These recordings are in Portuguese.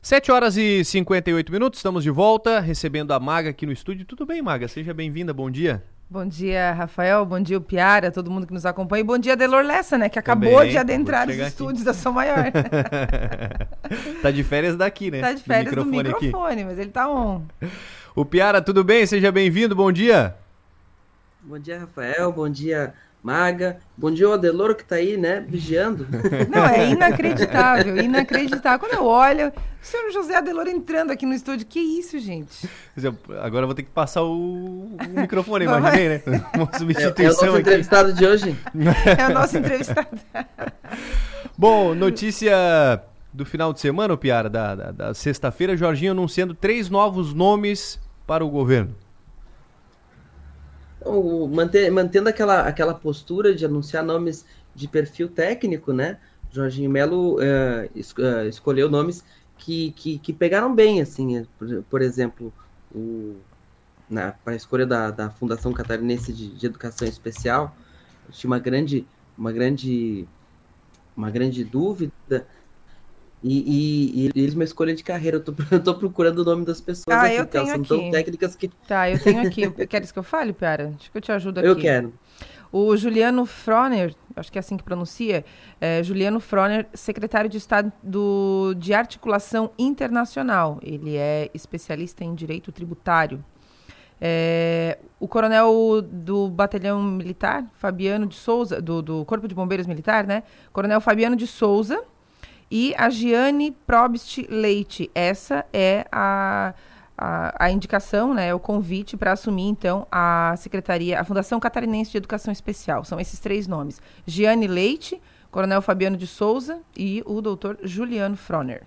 7 horas e 58 minutos, estamos de volta, recebendo a Maga aqui no estúdio. Tudo bem, Maga? Seja bem-vinda, bom dia. Bom dia, Rafael. Bom dia, o Piara, todo mundo que nos acompanha. E bom dia, Delor Lessa, né? Que acabou Também, de adentrar os estúdios da São Maior. tá de férias daqui, né? Tá de férias do microfone, do microfone mas ele tá on. O Piara, tudo bem? Seja bem-vindo, bom dia. Bom dia, Rafael. Bom dia, Maga. Bom dia, o Adeloro que tá aí, né, vigiando. Não, é inacreditável, inacreditável. Quando eu olho, o senhor José Adeloro entrando aqui no estúdio, que isso, gente? Agora eu vou ter que passar o, o microfone, imaginei, né? Uma substituição é, é o nosso aqui. entrevistado de hoje. É o nosso entrevistado. Bom, notícia do final de semana, Piara, da, da, da sexta-feira, Jorginho anunciando três novos nomes para o governo manter, mantendo aquela, aquela postura de anunciar nomes de perfil técnico, né? Jorginho Melo uh, es, uh, escolheu nomes que, que, que, pegaram bem, assim, por, por exemplo, o, na a escolha da, da Fundação Catarinense de, de Educação Especial, tinha uma grande, uma grande, uma grande dúvida e, e, e, eles uma escolha de carreira. Eu tô, eu tô procurando o nome das pessoas ah, aqui, eu tenho são aqui. tão técnicas que. Tá, eu tenho aqui. Queres que eu fale, Piara? Acho que eu te ajudo aqui. Eu quero. O Juliano Froner, acho que é assim que pronuncia, é Juliano Froner, secretário de Estado do, de Articulação Internacional. Ele é especialista em direito tributário. É, o coronel do batalhão militar, Fabiano de Souza, do, do Corpo de Bombeiros Militar, né? Coronel Fabiano de Souza, e a Giane Probst Leite. Essa é a, a, a indicação, né, o convite para assumir, então, a Secretaria, a Fundação Catarinense de Educação Especial. São esses três nomes. Giane Leite, Coronel Fabiano de Souza e o doutor Juliano Froner.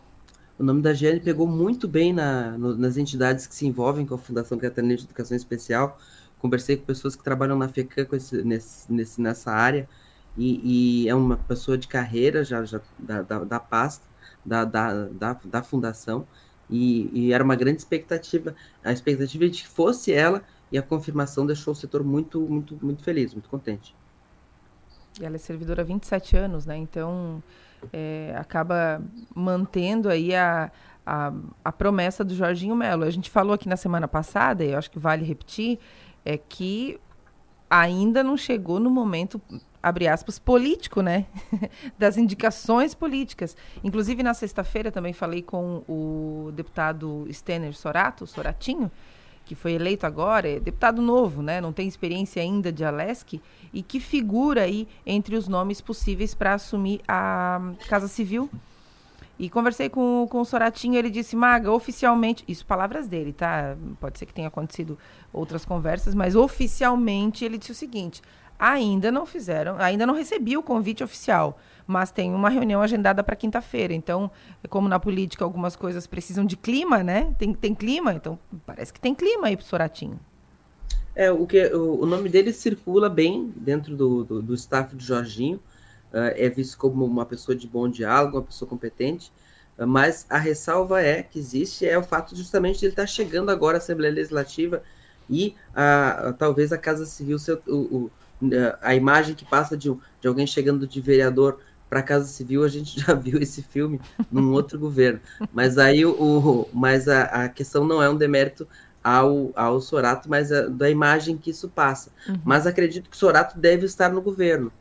O nome da Giane pegou muito bem na, no, nas entidades que se envolvem com a Fundação Catarinense de Educação Especial. Conversei com pessoas que trabalham na FECAM nesse, nesse, nessa área e, e, é uma pessoa de carreira já, já da, da, da pasta, da, da, da, da fundação, e, e, era uma grande expectativa, a expectativa de que fosse ela, e a confirmação deixou o setor muito, muito, muito feliz, muito contente. E ela é servidora há 27 anos, né? Então, é, acaba mantendo aí a, a, a promessa do Jorginho Melo. A gente falou aqui na semana passada, e eu acho que vale repetir, é que ainda não chegou no momento abre aspas, político, né? das indicações políticas. Inclusive, na sexta-feira também falei com o deputado Stener Sorato, Soratinho, que foi eleito agora, é deputado novo, né? Não tem experiência ainda de Alesc, e que figura aí entre os nomes possíveis para assumir a Casa Civil. E conversei com, com o Soratinho, ele disse, Maga, oficialmente, isso palavras dele, tá? Pode ser que tenha acontecido outras conversas, mas oficialmente ele disse o seguinte: ainda não fizeram, ainda não recebi o convite oficial, mas tem uma reunião agendada para quinta-feira. Então, como na política algumas coisas precisam de clima, né? Tem, tem clima, então parece que tem clima aí pro Soratinho. É, o, que, o, o nome dele circula bem dentro do, do, do staff de Jorginho, uh, é visto como uma pessoa de bom diálogo, uma pessoa competente, uh, mas a ressalva é que existe é o fato justamente de ele estar tá chegando agora à Assembleia Legislativa e uh, talvez a Casa Civil, o a imagem que passa de, de alguém chegando de vereador para a Casa Civil, a gente já viu esse filme num outro governo. Mas aí o, mas a, a, questão não é um demérito ao, ao Sorato, mas a, da imagem que isso passa. Uhum. Mas acredito que o Sorato deve estar no governo,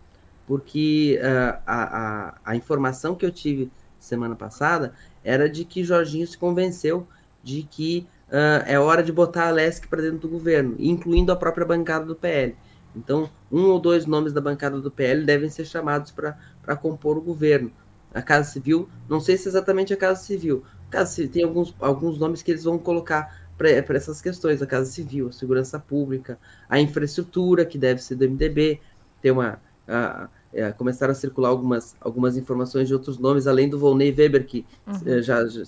porque uh, a, a, a informação que eu tive semana passada era de que Jorginho se convenceu de que uh, é hora de botar a Lesc para dentro do governo, incluindo a própria bancada do PL. Então, um ou dois nomes da bancada do PL devem ser chamados para compor o governo. A Casa Civil, não sei se é exatamente a Casa Civil. A Casa Civil tem alguns, alguns nomes que eles vão colocar para essas questões: a Casa Civil, a Segurança Pública, a infraestrutura, que deve ser do MDB. Tem uma. A, é, começaram a circular algumas, algumas informações de outros nomes, além do Volney Weber, que uhum. é, já, já,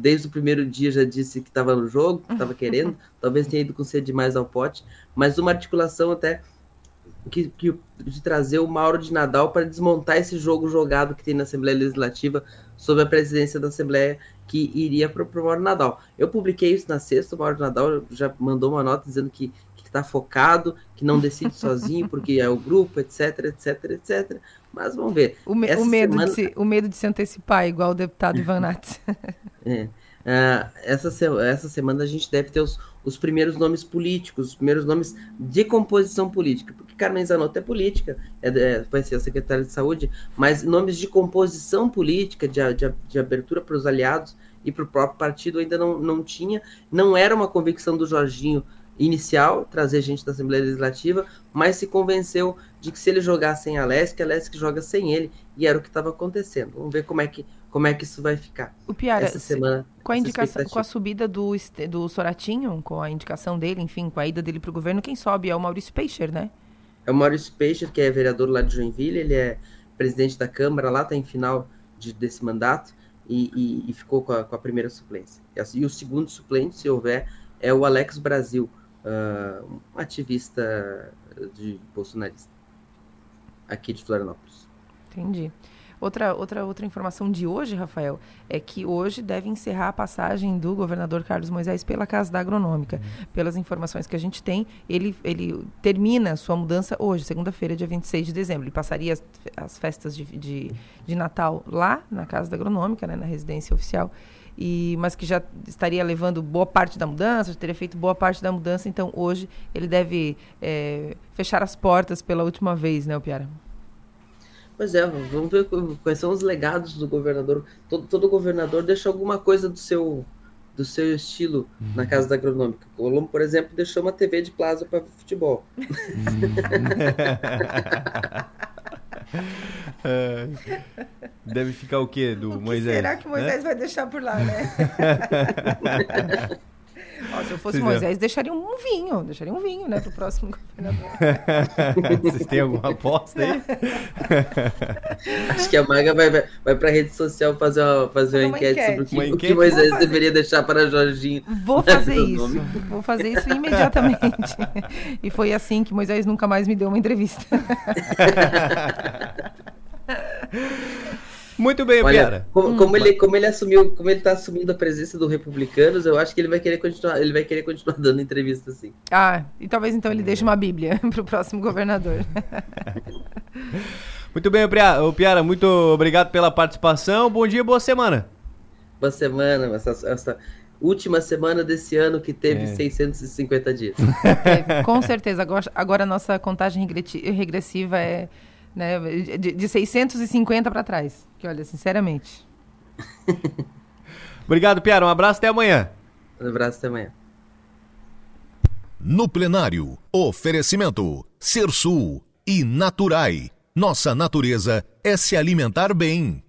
desde o primeiro dia já disse que estava no jogo, que estava querendo, talvez tenha ido com sede demais ao pote, mas uma articulação até que, que, de trazer o Mauro de Nadal para desmontar esse jogo jogado que tem na Assembleia Legislativa sob a presidência da Assembleia que iria para o Mauro Nadal. Eu publiquei isso na sexta, o Mauro Nadal já mandou uma nota dizendo que está focado, que não decide sozinho porque é o grupo, etc, etc, etc. Mas vamos ver. O, me, o medo, semana... de se, o medo de se antecipar, igual o deputado Ivan Nats. é. Uh, essa, essa semana a gente deve ter os, os primeiros nomes políticos, os primeiros nomes de composição política, porque Carmen Zanotto é política, é, é, vai ser a secretária de saúde, mas nomes de composição política, de, de, de abertura para os aliados e para o próprio partido ainda não, não tinha, não era uma convicção do Jorginho inicial, trazer gente da Assembleia Legislativa, mas se convenceu de que se ele jogar sem a Lesc, a Lesc joga sem ele, e era o que estava acontecendo. Vamos ver como é que como é que isso vai ficar. O Piara, essa semana, com a indicação, com a subida do, do Soratinho, com a indicação dele, enfim, com a ida dele para o governo, quem sobe é o Maurício Peixer, né? É o Maurício Peixer, que é vereador lá de Joinville, ele é presidente da Câmara lá, está em final de, desse mandato e, e, e ficou com a, com a, primeira suplência. E o segundo suplente, se houver, é o Alex Brasil, uh, um ativista de bolsonarista aqui de Florianópolis. Entendi. Outra, outra, outra informação de hoje, Rafael, é que hoje deve encerrar a passagem do governador Carlos Moisés pela Casa da Agronômica. Uhum. Pelas informações que a gente tem, ele, ele termina sua mudança hoje, segunda-feira, dia 26 de dezembro. Ele passaria as, as festas de, de, de, Natal lá na Casa da Agronômica, né, na residência oficial. E, mas que já estaria levando boa parte da mudança, já teria feito boa parte da mudança, então hoje ele deve é, fechar as portas pela última vez, né, Piara? Pois é, vamos ver quais são os legados do governador. Todo, todo governador deixa alguma coisa do seu do seu estilo uhum. na casa da agronômica. O Colombo, por exemplo, deixou uma TV de plaza para futebol. Uhum. deve ficar o quê do o que Moisés? Será que Moisés né? vai deixar por lá, né? Ó, se eu fosse Moisés, deixaria um vinho, deixaria um vinho, né, pro próximo governador. Vocês têm alguma aposta aí? Acho que a Maga vai, vai, vai pra rede social fazer uma, fazer uma, uma enquete, enquete, sobre o que, o que Moisés deveria deixar para Jorginho. Vou fazer isso, vou fazer isso imediatamente. e foi assim que Moisés nunca mais me deu uma entrevista. Muito bem, Olha, Piara. Como, hum. como, ele, como ele assumiu, como ele está assumindo a presença do Republicanos, eu acho que ele vai querer continuar, ele vai querer continuar dando entrevista assim. Ah, e talvez então ele deixe uma Bíblia para o próximo governador. muito bem, Piara, muito obrigado pela participação. Bom dia, boa semana. Boa semana, essa, essa última semana desse ano que teve é. 650 dias. É, com certeza. Agora, agora a nossa contagem regressiva é né, de, de 650 para trás. Que olha, sinceramente. Obrigado, Piara. Um abraço até amanhã. Um abraço até amanhã. No plenário, oferecimento Ser Sul e Naturai. Nossa natureza é se alimentar bem.